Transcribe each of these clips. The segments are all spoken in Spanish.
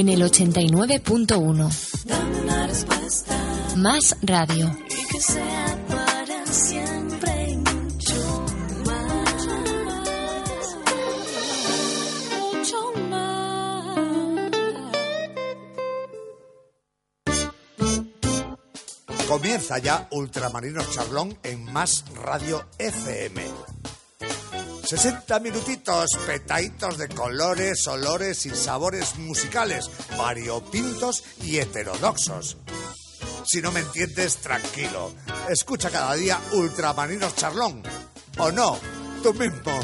En el 89.1. Dame una respuesta Más radio. y que sea para siempre mucho más. Mucho más. Comienza ya Ultramarinos Charlón en Más Radio FM. 60 minutitos, petaitos de colores, olores y sabores musicales, variopintos y heterodoxos. Si no me entiendes, tranquilo. Escucha cada día Ultramarinos Charlón. ¿O no? Tú mismo.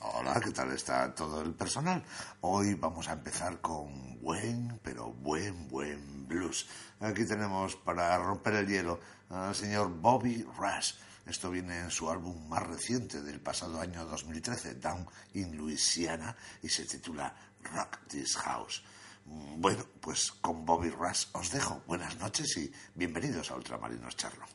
Hola, ¿qué tal está todo el personal? Hoy vamos a empezar con buen, pero buen, buen blues. Aquí tenemos para romper el hielo al señor Bobby Rush. Esto viene en su álbum más reciente del pasado año 2013, Down in Louisiana, y se titula Rock This House. Mm, Bueno, pues con Bobby Rush os dejo. Buenas noches y bienvenidos a Ultramarinos Charlo.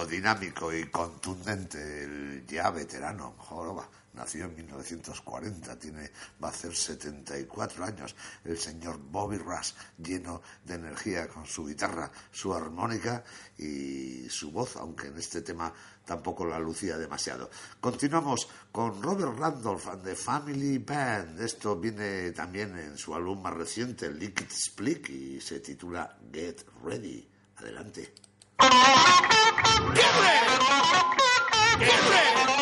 Dinámico y contundente, el ya veterano Joroba. Nació en 1940, tiene, va a hacer 74 años. El señor Bobby Rush, lleno de energía con su guitarra, su armónica y su voz, aunque en este tema tampoco la lucía demasiado. Continuamos con Robert Randolph and the Family Band. Esto viene también en su álbum más reciente, Liquid Split, y se titula Get Ready. Adelante. Get ready! Get ready!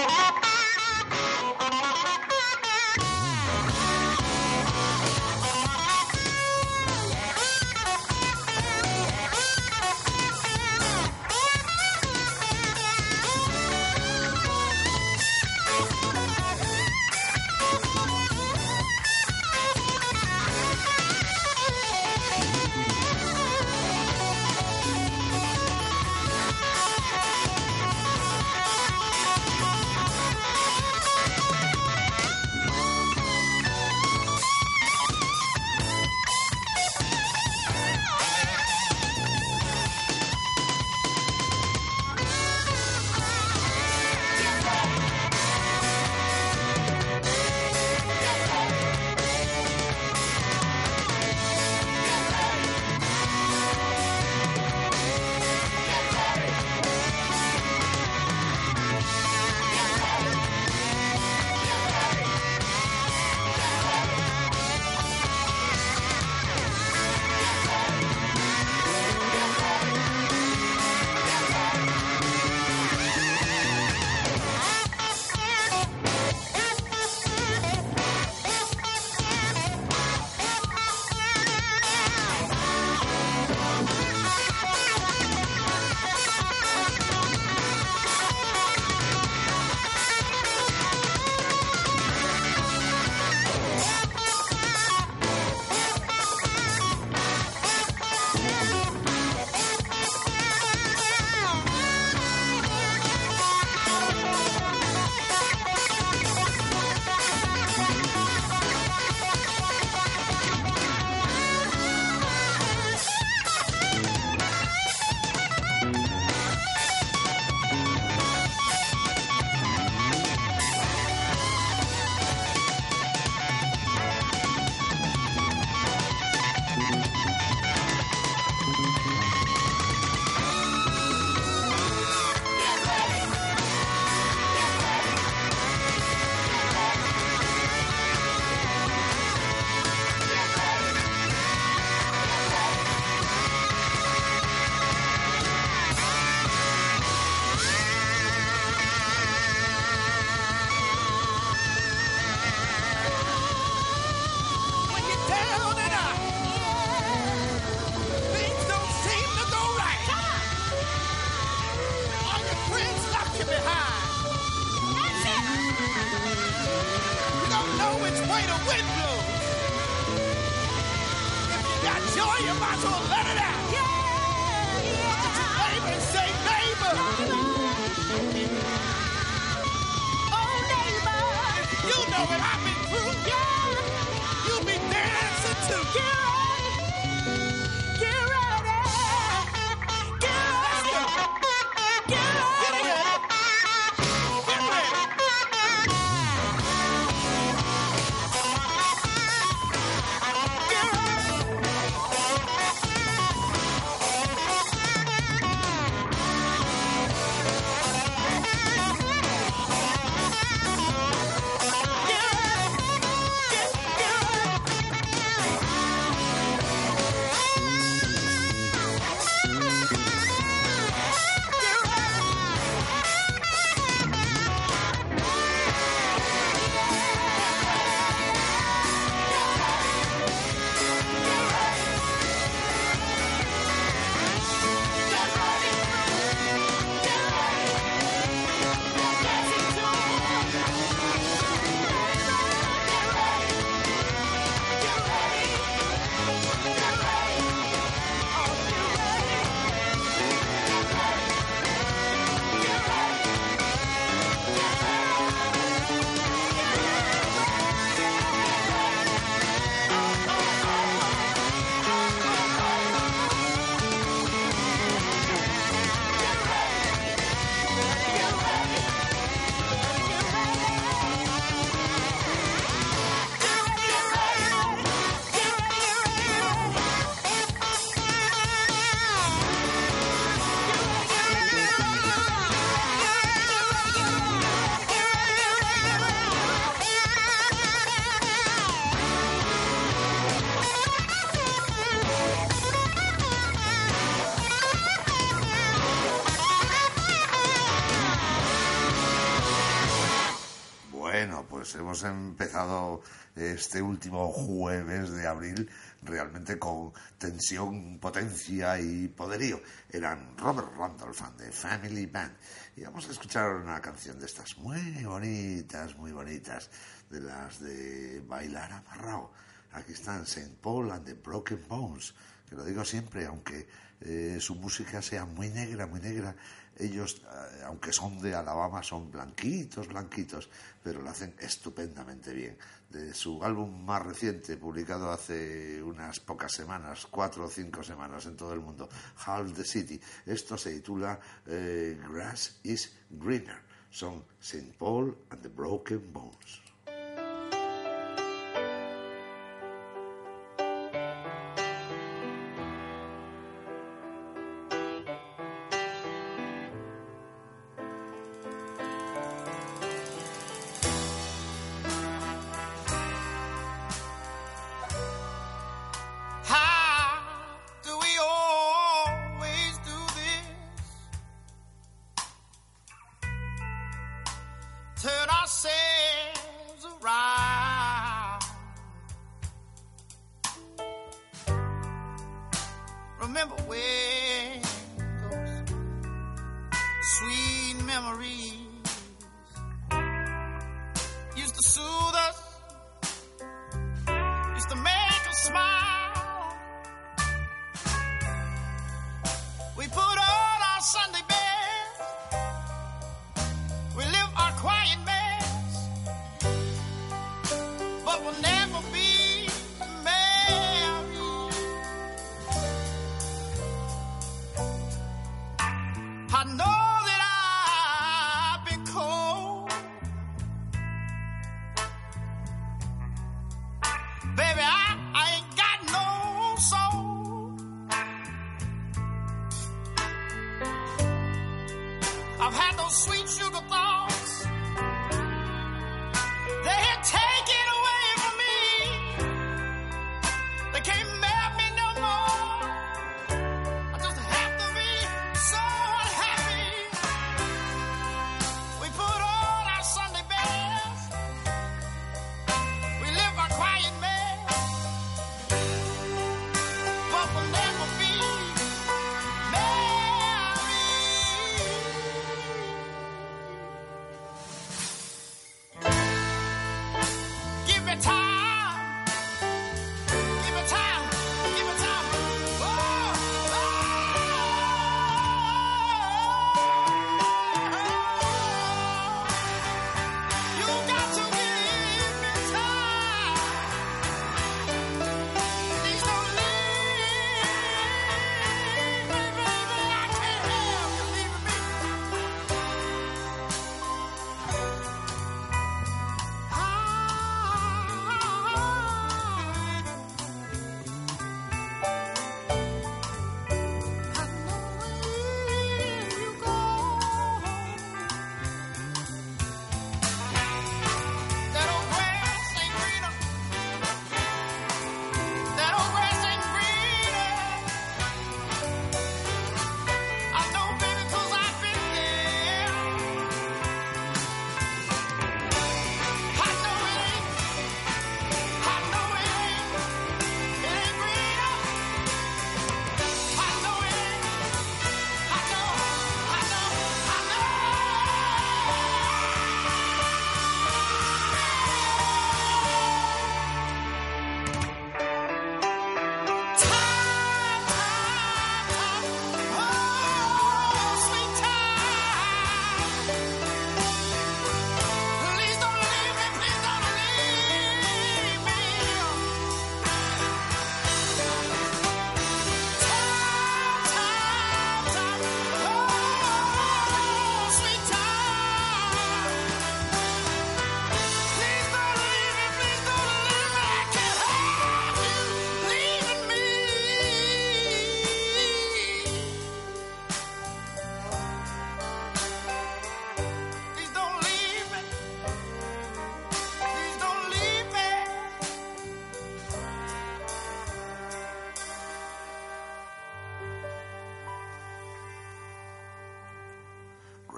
Este último jueves de abril realmente con tensión, potencia y poderío. Eran Robert Randolph and the Family Band. Y vamos a escuchar una canción de estas muy bonitas, muy bonitas, de las de bailar amarrado. Aquí están St. Paul and the Broken Bones, que lo digo siempre, aunque eh, su música sea muy negra, muy negra, ellos, eh, aunque son de Alabama, son blanquitos, blanquitos, pero lo hacen estupendamente bien. De su álbum más reciente, publicado hace unas pocas semanas, cuatro o cinco semanas en todo el mundo, Half the City, esto se titula eh, Grass is Greener. Son St. Paul and the Broken Bones.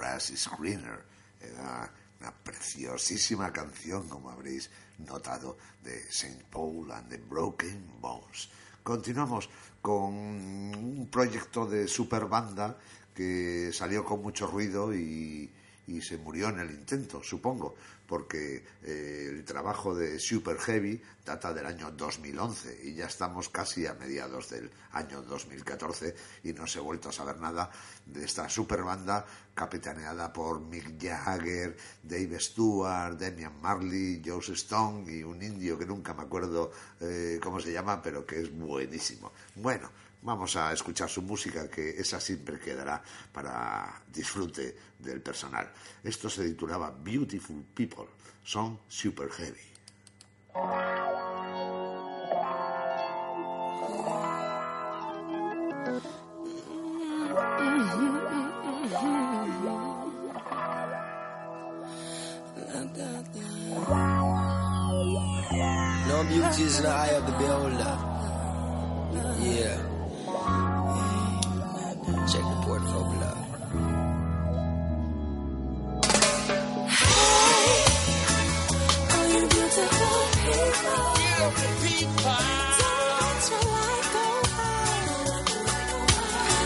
Grass is Greener. Era una preciosísima canción, como habréis notado, de St. Paul and the Broken Bones. Continuamos con un proyecto de super banda que salió con mucho ruido y, y se murió en el intento, supongo, porque eh, el trabajo de Super Heavy data del año 2011 y ya estamos casi a mediados del año 2014 y no se ha vuelto a saber nada de esta super banda capitaneada por Mick Jagger, Dave Stewart, Damian Marley, Joe Stone y un indio que nunca me acuerdo eh, cómo se llama, pero que es buenísimo. Bueno, Vamos a escuchar su música, que esa siempre quedará para disfrute del personal. Esto se titulaba Beautiful People, son super heavy. No beauty is the eye of the beholder. Yeah. Check the portfolio. All you beautiful people. Don't you like go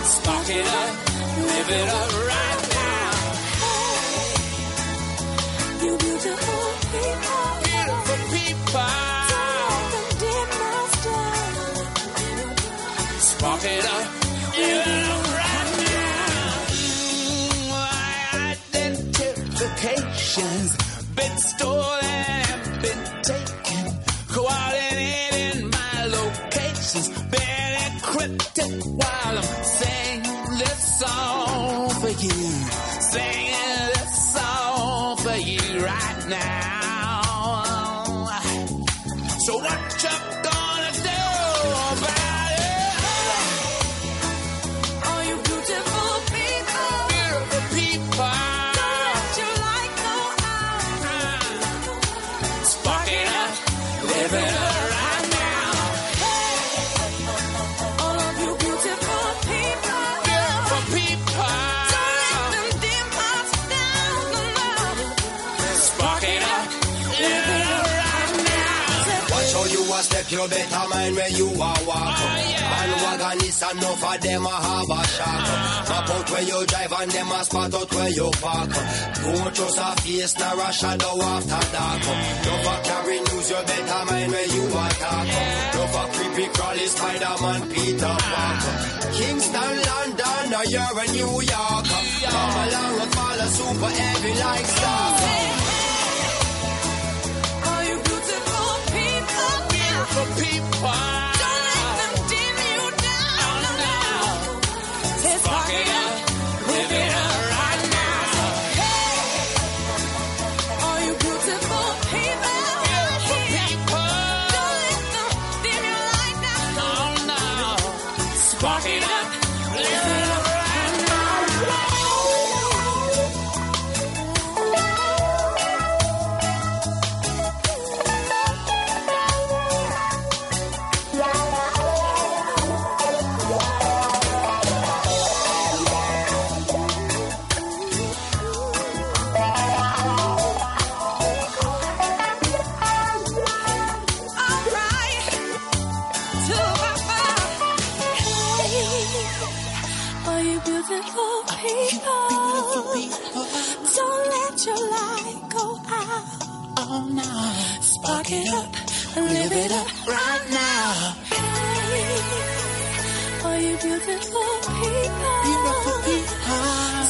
Spark it up, live it up right now. You beautiful people. Beautiful people. Identifications been stolen and been taken. Coordinating my locations been encrypted while I'm singing this song for you. Singing this song for you right now. So what you gonna you a you better mind where you are walk. Man wagon is enough for them a have a shock. Ah. Map out where you drive and them a spot out where you park. Don't trust a face nor a shadow after dark. No for carry news, you better mind where you attack. No for creepy crawly Spider-Man Peter ah. Parker. Kingston, London, or you're in New York. Come along and follow super heavy like star. Beautiful people. All you beautiful people. Don't let your light go out. Oh no. Spark it up and live it up right now. Hey. All you beautiful people.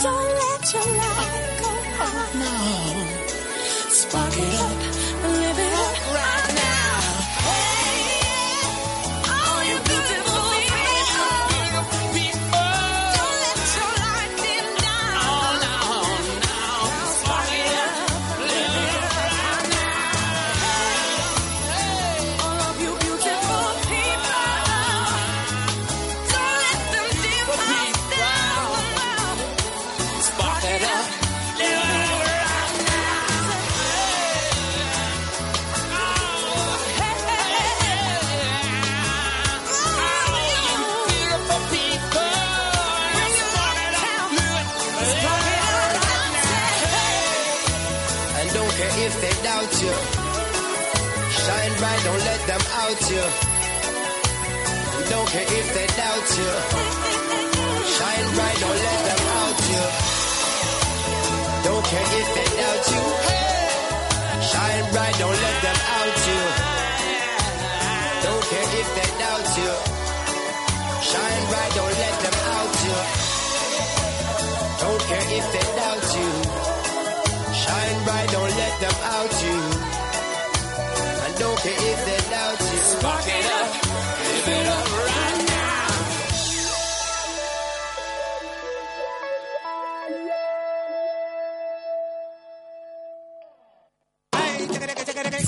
Don't let your light go out. Spark it up Bright, don't let them out you. Don't care if they doubt you. Shine bright, don't let them out you. Don't care if they doubt you. Shine bright, don't let them out you. Don't care if they doubt you. Shine bright, don't let them out you. Don't care if they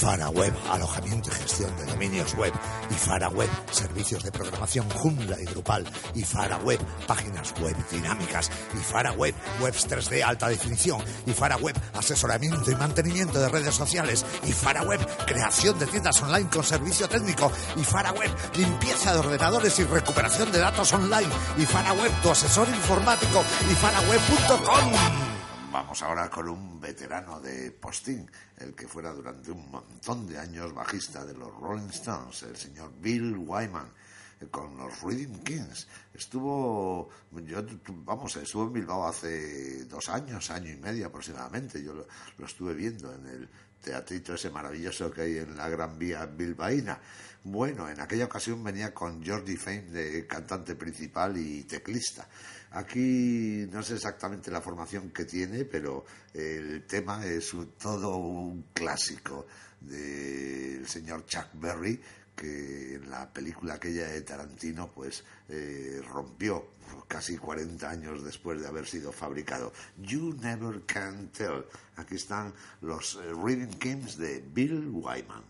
Ifara Web, alojamiento y gestión de dominios web. Ifara Web, servicios de programación Joomla y Drupal. Ifara Web, páginas web dinámicas. Ifara Web, webs 3D alta definición. Ifara Web, asesoramiento y mantenimiento de redes sociales. Ifara Web, creación de tiendas online con servicio técnico. Ifara Web, limpieza de ordenadores y recuperación de datos online. Ifara Web, tu asesor informático. Ifaraweb.com. Vamos ahora con un veterano de postín, el que fuera durante un montón de años bajista de los Rolling Stones, el señor Bill Wyman, eh, con los Reading Kings. Estuvo, yo, vamos, estuvo en Bilbao hace dos años, año y medio aproximadamente. Yo lo, estuve viendo en el teatrito ese maravilloso que hay en la Gran Vía bilbaína. Bueno, en aquella ocasión venía con Jordi Fame de cantante principal y teclista. Aquí no sé exactamente la formación que tiene, pero el tema es todo un clásico del señor Chuck Berry, que en la película aquella de Tarantino pues eh, rompió casi 40 años después de haber sido fabricado. You Never Can Tell. Aquí están los eh, Reading Kings de Bill Wyman.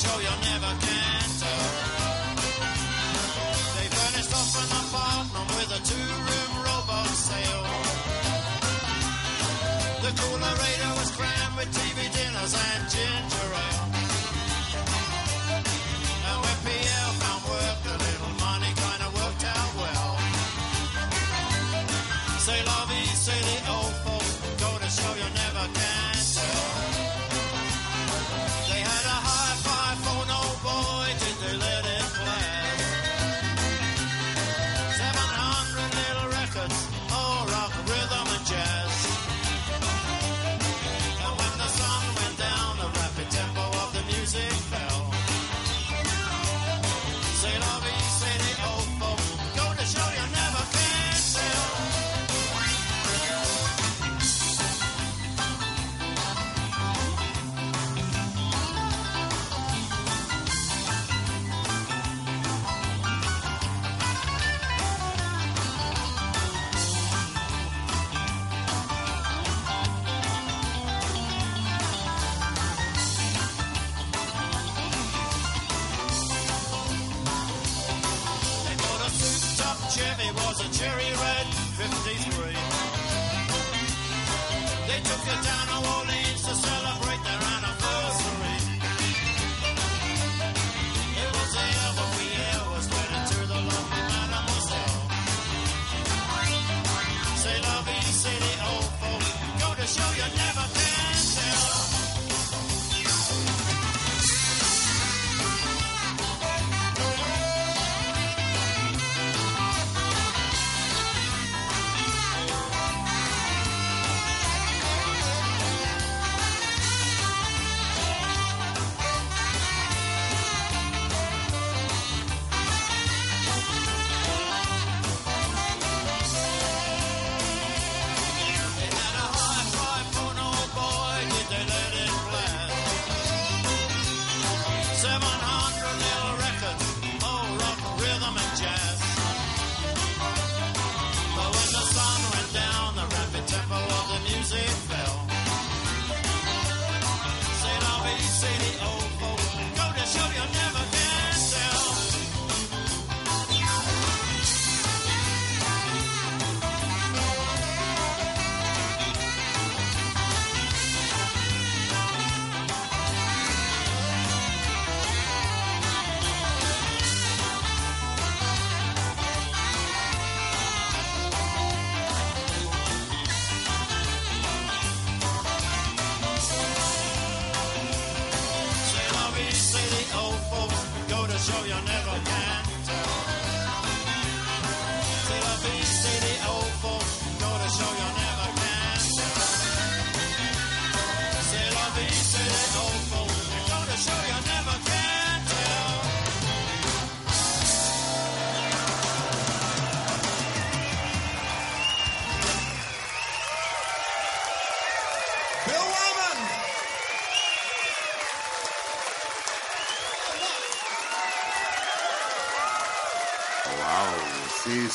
Show you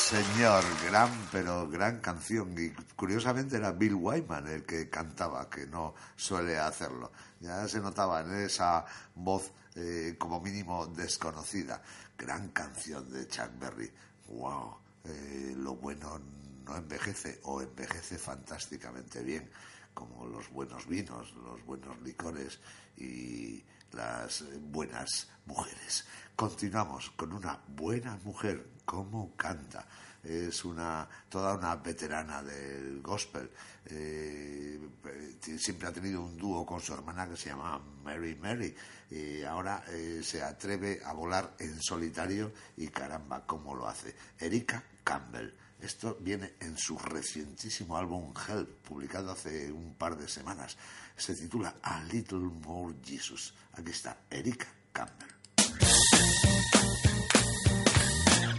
señor, gran, pero gran canción. Y curiosamente era Bill Wyman el que cantaba, que no suele hacerlo. Ya se notaba en esa voz eh, como mínimo desconocida. Gran canción de Chuck Berry. ¡Wow! Eh, lo bueno no envejece o envejece fantásticamente bien, como los buenos vinos, los buenos licores y las buenas mujeres. Continuamos con una buena mujer, como canta. Es una, toda una veterana del gospel. Eh, eh, siempre ha tenido un dúo con su hermana que se llama Mary Mary. Y ahora eh, se atreve a volar en solitario y caramba, cómo lo hace. Erika Campbell. Esto viene en su recientísimo álbum Help, publicado hace un par de semanas. Se titula A Little More Jesus. Aquí está Erika Campbell.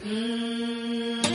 Mm.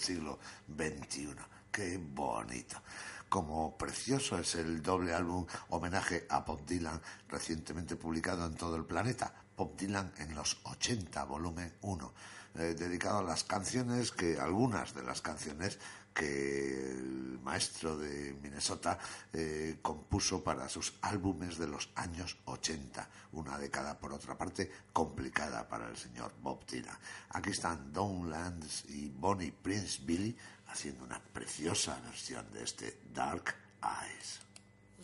siglo XXI. Qué bonito. Como precioso es el doble álbum homenaje a Bob Dylan recientemente publicado en todo el planeta, Bob Dylan en los 80, volumen 1, eh, dedicado a las canciones que algunas de las canciones que el maestro de Minnesota eh, compuso para sus álbumes de los años 80, una década por otra parte complicada para el señor Bob Dylan. Aquí están Don Lands y Bonnie Prince Billy haciendo una preciosa versión de este Dark Eyes.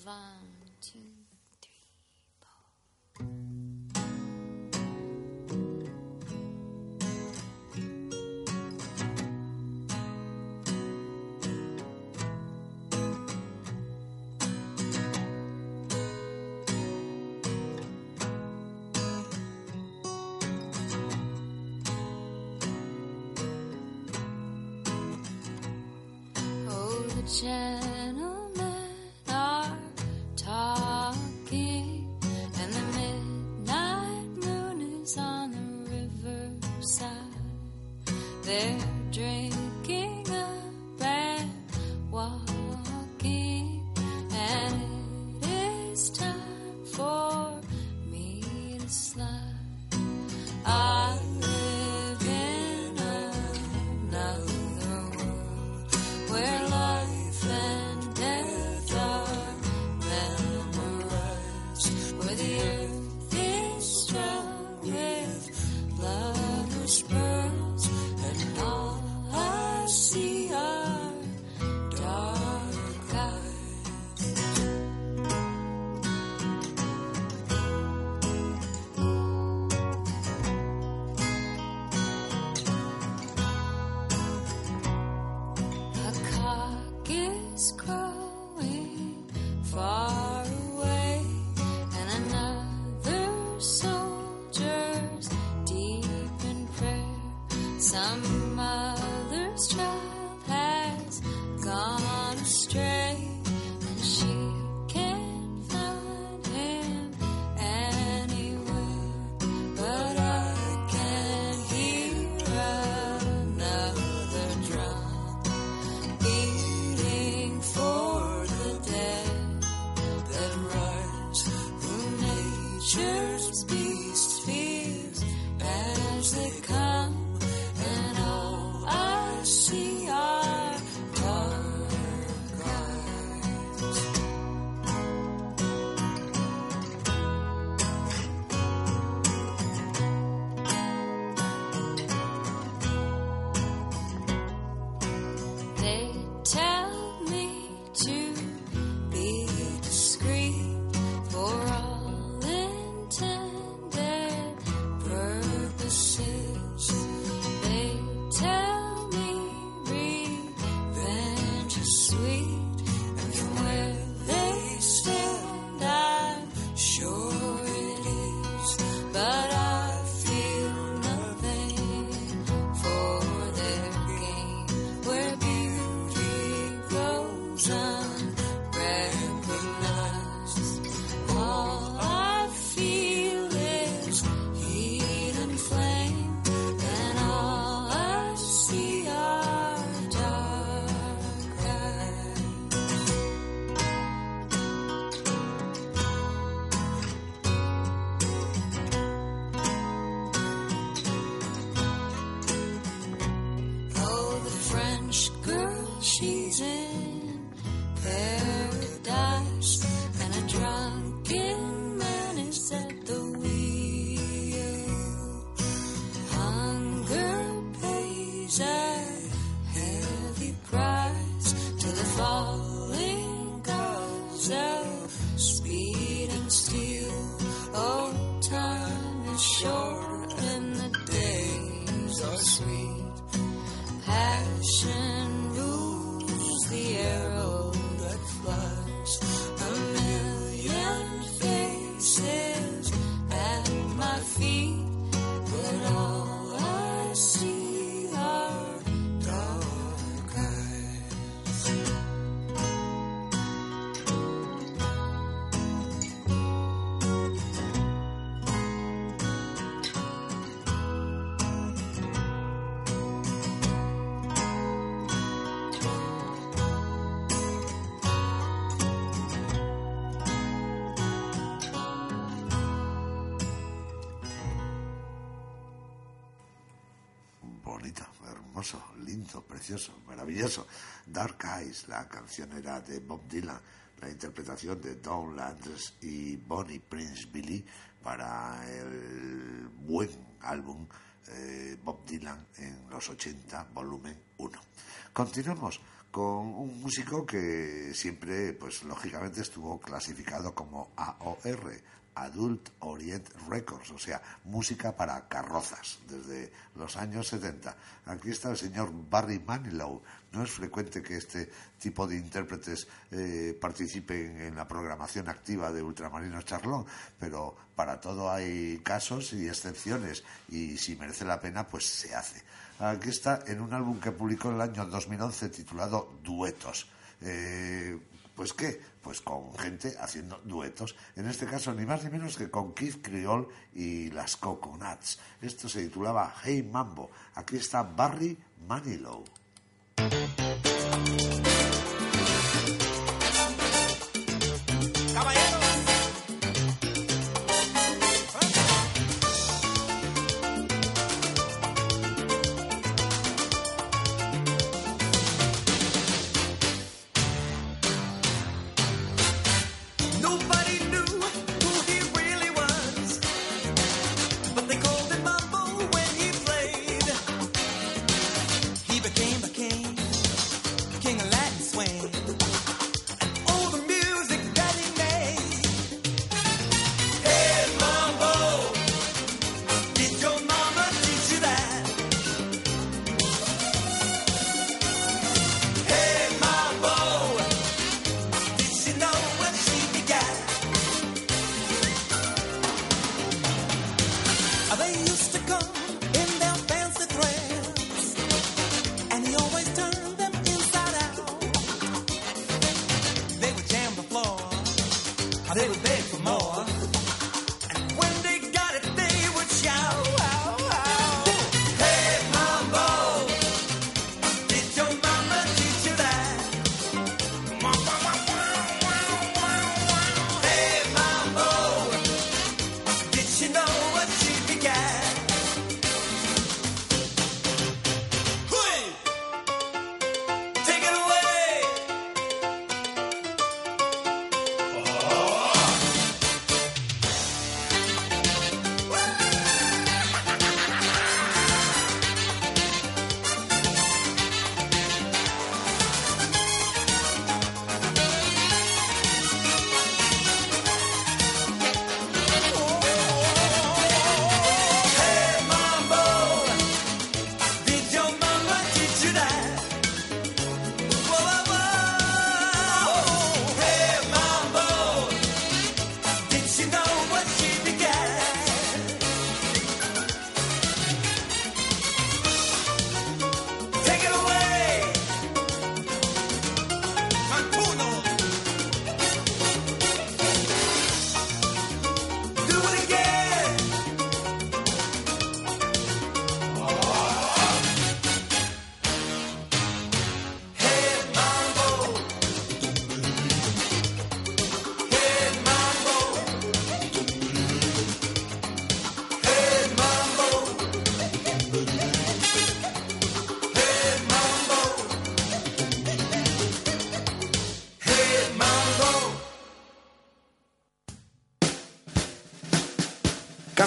One, two, three, 间 sweet. Maravilloso. Dark Eyes, la canción era de Bob Dylan, la interpretación de Don Landers y Bonnie Prince Billy para el buen álbum eh, Bob Dylan en los 80, volumen 1. Continuamos con un músico que siempre, pues lógicamente estuvo clasificado como AOR, Adult Orient Records, o sea, música para carrozas desde los años 70. Aquí está el señor Barry Manilow. No es frecuente que este tipo de intérpretes eh, participen en la programación activa de Ultramarino Charlón, pero para todo hay casos y excepciones y si merece la pena, pues se hace. Aquí está en un álbum que publicó en el año 2011 titulado Duetos. Eh, pues qué, pues con gente haciendo duetos. En este caso ni más ni menos que con Keith Creole y las Coconuts. Esto se titulaba Hey Mambo. Aquí está Barry Manilow.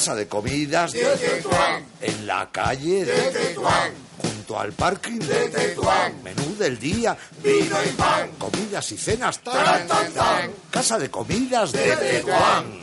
Casa de comidas de Tetuán. En la calle de Tetuán. Junto al parking de Tetuán. Menú del día. Vino y pan. Comidas y cenas. Tan, tan, tan. Casa de comidas de Tetuán.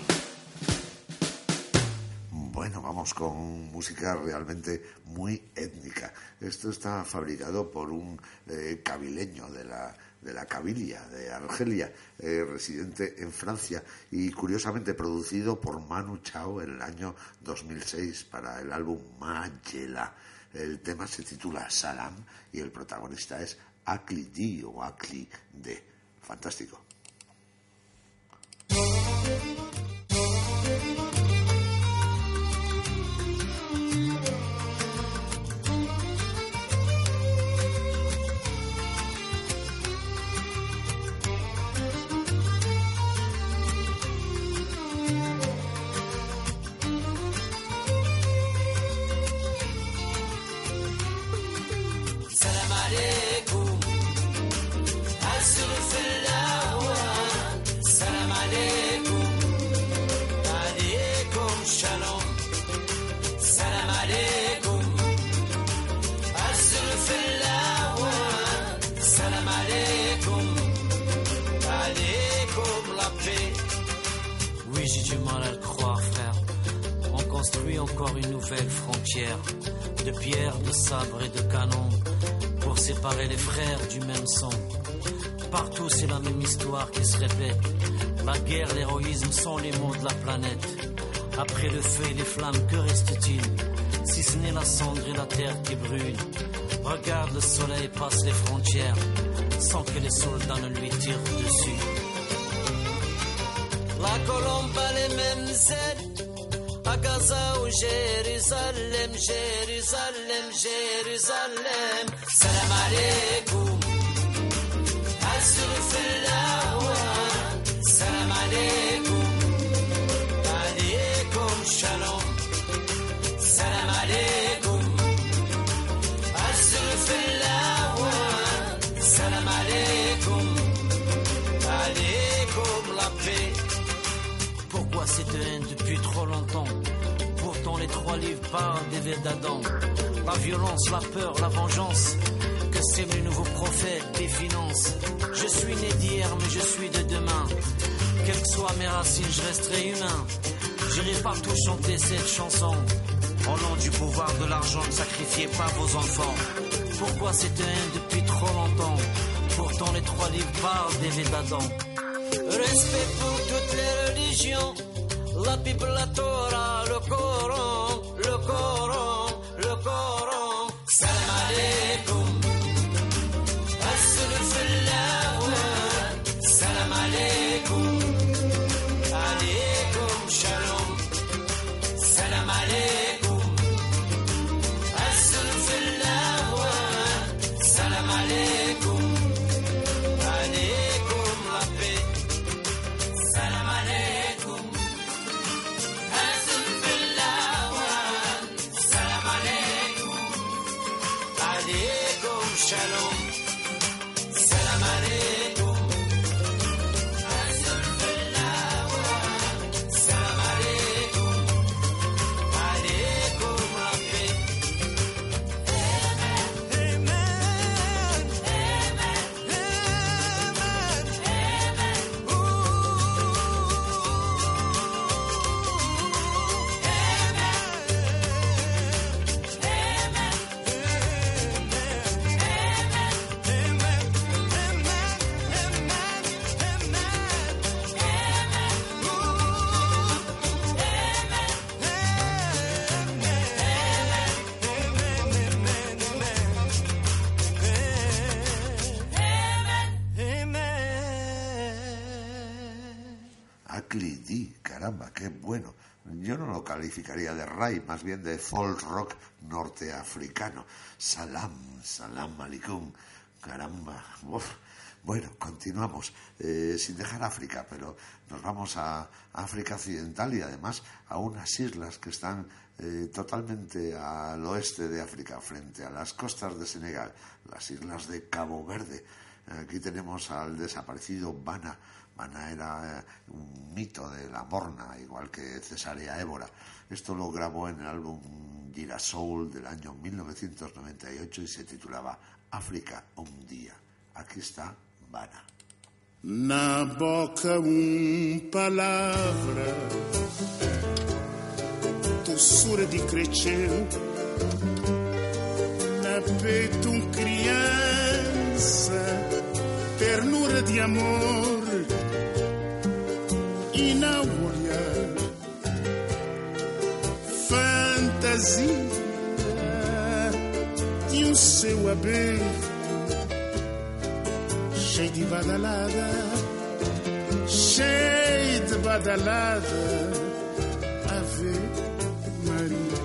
Bueno, vamos con música realmente muy étnica. Esto está fabricado por un eh, cabileño de la, de la Cabilia, de Argelia, eh, residente en Francia y curiosamente producido por Manu Chao en el año 2006 para el álbum Magela. El tema se titula Salam y el protagonista es Akli D o Akli D. Fantástico. Sabres et de canons pour séparer les frères du même sang. Partout, c'est la même histoire qui se répète. La guerre, l'héroïsme sont les mots de la planète. Après le feu et les flammes, que reste-t-il? Si ce n'est la cendre et la terre qui brûlent. Regarde le soleil passe les frontières sans que les soldats ne lui tirent dessus. La colombe a les mêmes ailes. أقصى وجيريسلم جيريسلم جيريسلم سلام عليكم. أسلم في الله. Les trois livres parlent des d'Adam La violence, la peur, la vengeance que c'est le nouveau prophète des finances. Je suis né d'hier, mais je suis de demain. Quelles que soient mes racines, je resterai humain. J'irai partout chanter cette chanson. Au nom du pouvoir de l'argent, ne sacrifiez pas vos enfants. Pourquoi cette haine depuis trop longtemps? Pourtant les trois livres parlent des d'Adam. Respect pour toutes les religions. La Bible, la Torah, le Coran, le Coran, le Coran. Calificaría de ray, más bien de folk rock norteafricano. Salam, salam alikum, caramba. Bueno, continuamos, eh, sin dejar África, pero nos vamos a África Occidental y además a unas islas que están eh, totalmente al oeste de África, frente a las costas de Senegal, las islas de Cabo Verde. Aquí tenemos al desaparecido Bana. Bana era eh, un mito de la morna, igual que Cesárea Évora. Esto lo grabó en el álbum Girasol del año 1998 y se titulaba África un día. Aquí está Bana. Na boca um palavra, doçura de creteu, na peito um criança, ternura de amor, e na olhar, fantasia de um céu aberto cheio de badalada, cheio de badalada, Ave Maria.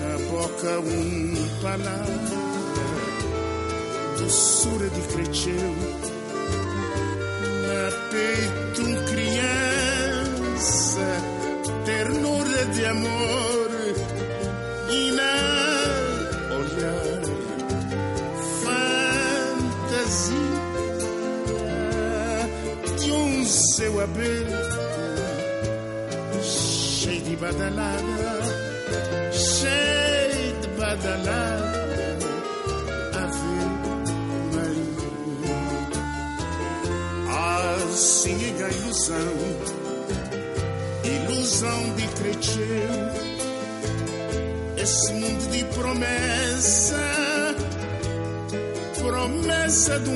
Na boca um palavra, doçura de creteu, peito um criança, ternura de amor, promessa de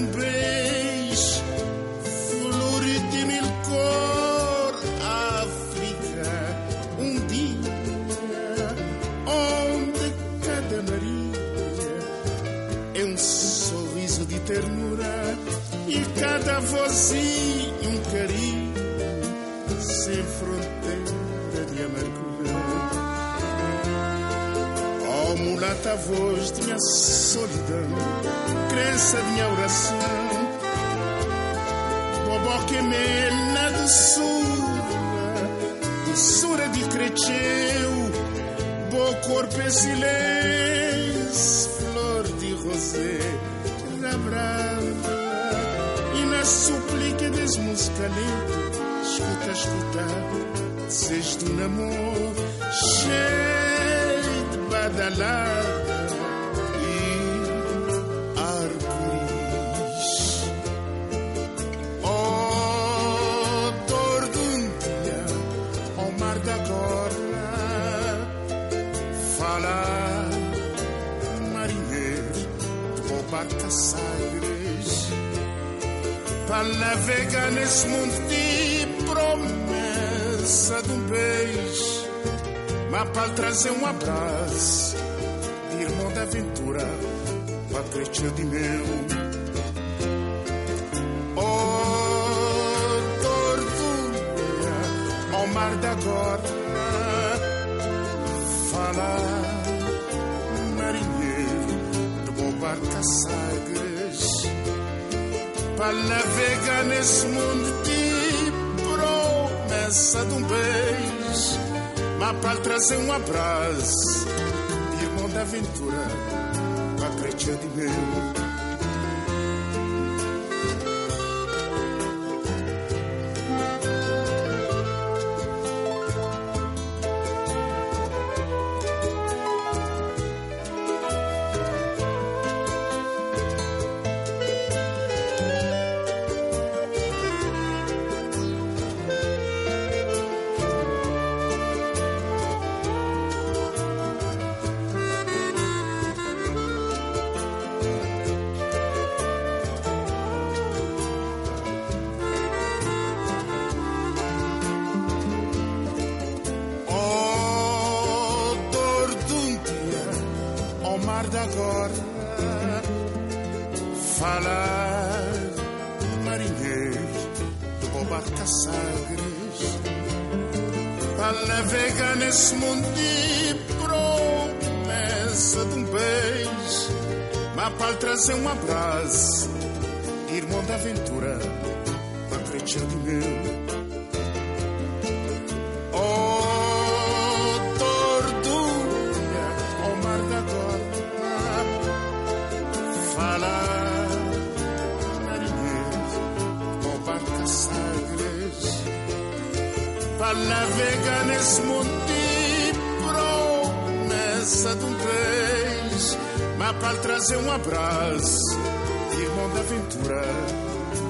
mulata voz de minha solidão, crença de minha oração, bobó que mena doçura, doçura de creteu, bo corpo em silêncio, flor de rosé, brava e na súplica das músicas escuta, escuta, desejo de um namoro cheio de badalada para navegar nesse mundo de promessa de um beijo, mas para trazer um abraço irmão da aventura, crescer de meu. Oh, tortura, ao mar da agora, fala, marinheiro, de bom barca sagres para navegar nesse mundo de promessa de um beijo, mas para trazer um abraço irmão da aventura, de meu. Mundo de promessa de um beijo, mas para trazer um abraço, irmão da aventura,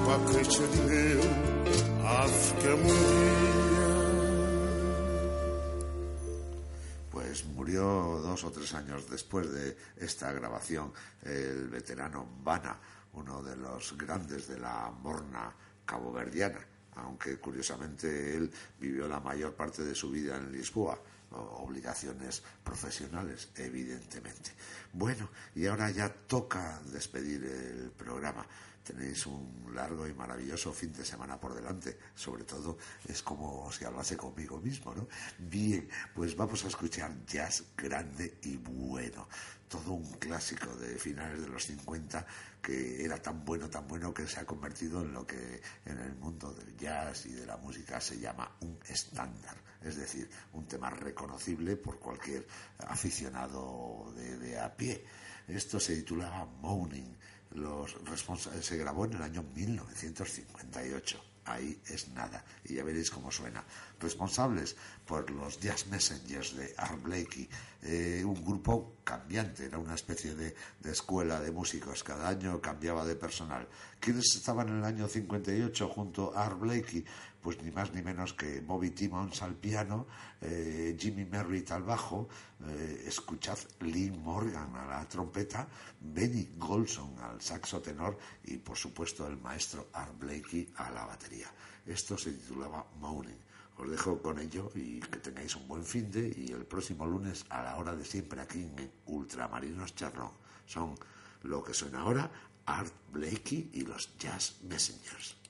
para crescer de meu, África morria. Pues murió dos o tres años después de esta grabación el veterano Bana, uno de los grandes de la morna caboverdiana, aunque curiosamente él vivió la mayor parte de su vida en Lisboa, obligaciones profesionales, evidentemente. Bueno, y ahora ya toca despedir el programa. Tenéis un largo y maravilloso fin de semana por delante. Sobre todo es como si hablase conmigo mismo, ¿no? Bien, pues vamos a escuchar jazz grande y bueno. Todo un clásico de finales de los 50 que era tan bueno, tan bueno que se ha convertido en lo que en el mundo del jazz y de la música se llama un estándar. Es decir, un tema reconocible por cualquier aficionado de, de a pie. Esto se titulaba Moaning los se grabó en el año 1958. Ahí es nada. Y ya veréis cómo suena. Responsables por los Jazz Messengers de Art Blakey, eh, un grupo cambiante, era una especie de, de escuela de músicos. Cada año cambiaba de personal. ¿Quiénes estaban en el año 58 junto a Art Blakey? Pues ni más ni menos que Bobby Timmons al piano, eh, Jimmy Merritt al bajo, eh, escuchad Lynn Morgan a la trompeta, Benny Golson al saxo tenor y por supuesto el maestro Art Blakey a la batería. Esto se titulaba Moaning. Os dejo con ello y que tengáis un buen fin de y el próximo lunes a la hora de siempre aquí en Ultramarinos Charlón. Son lo que suena ahora Art Blakey y los Jazz Messengers.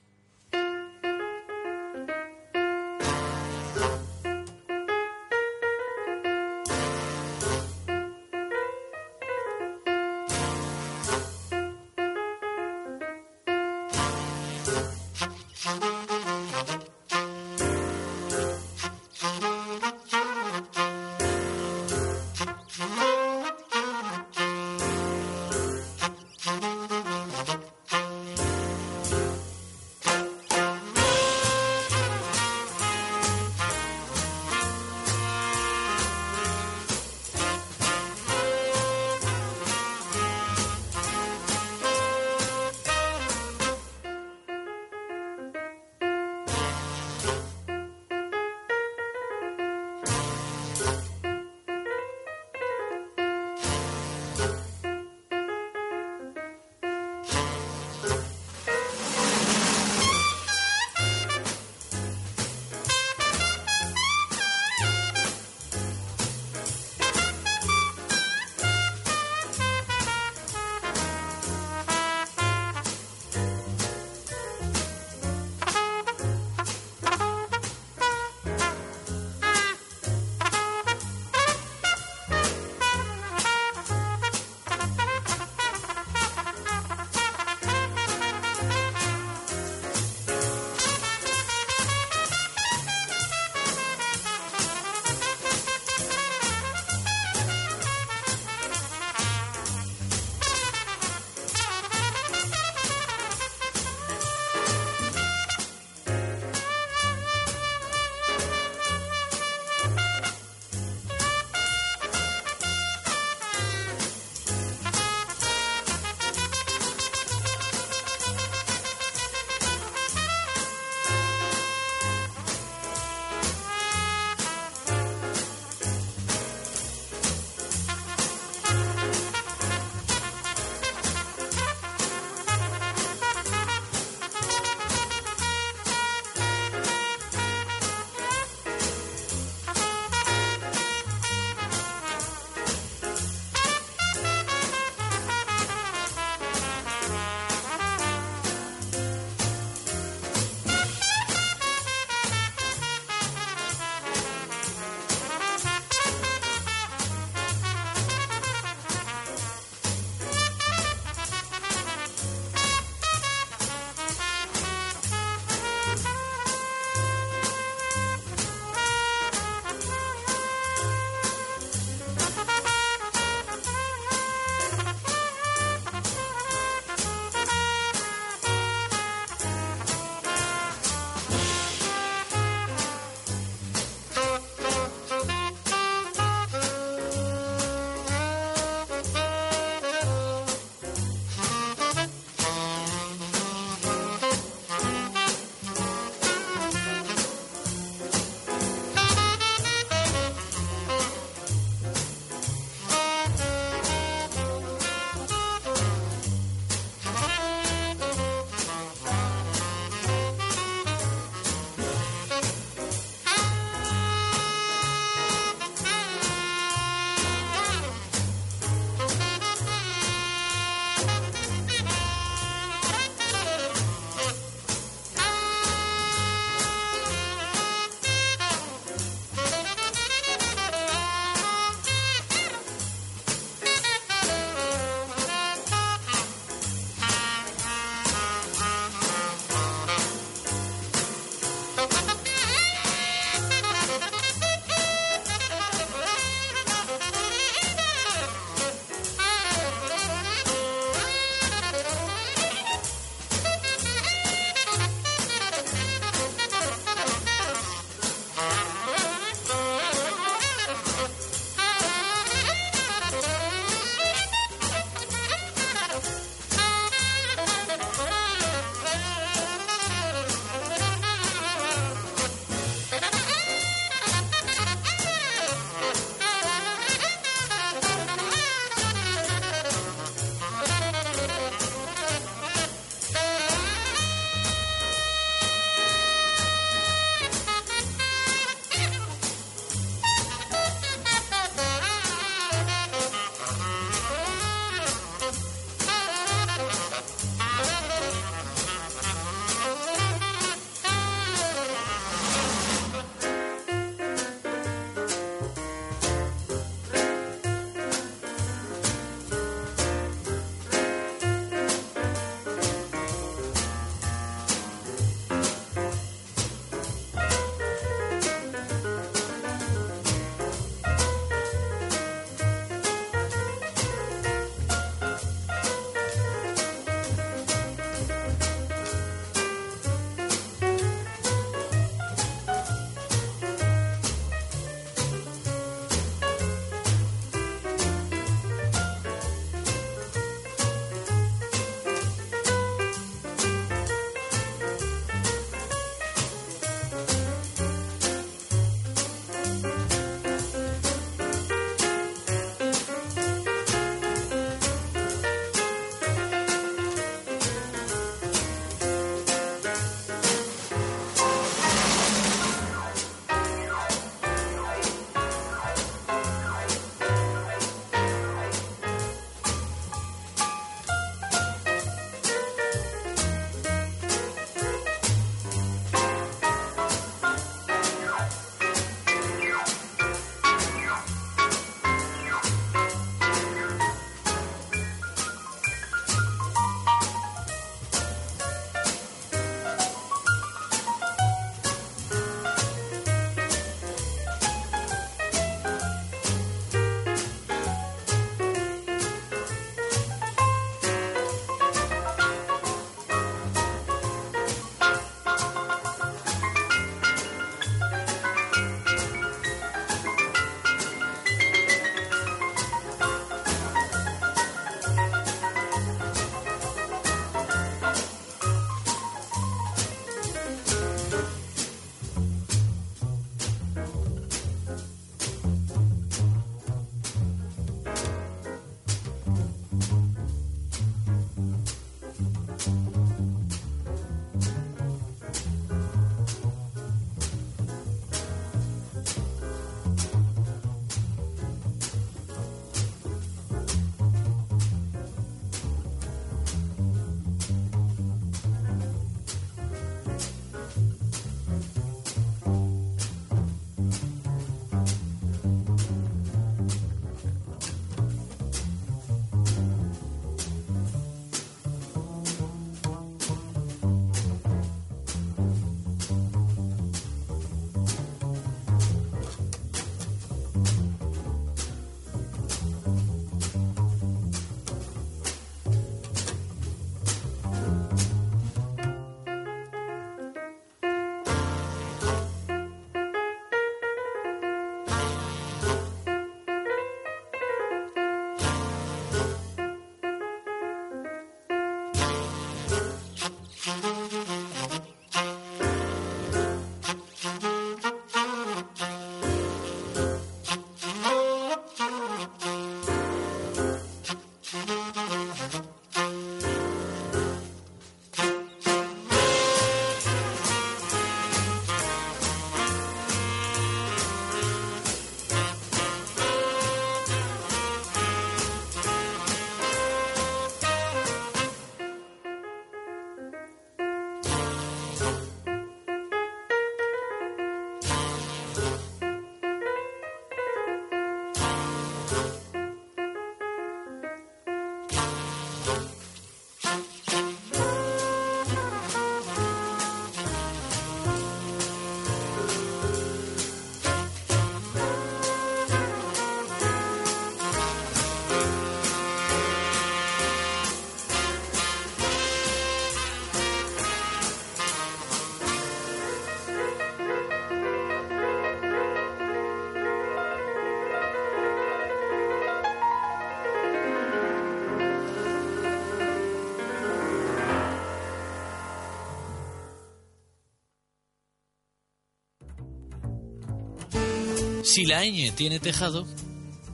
Si la ñ tiene tejado,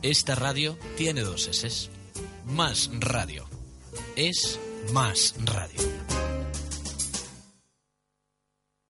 esta radio tiene dos S. Más radio. Es más radio.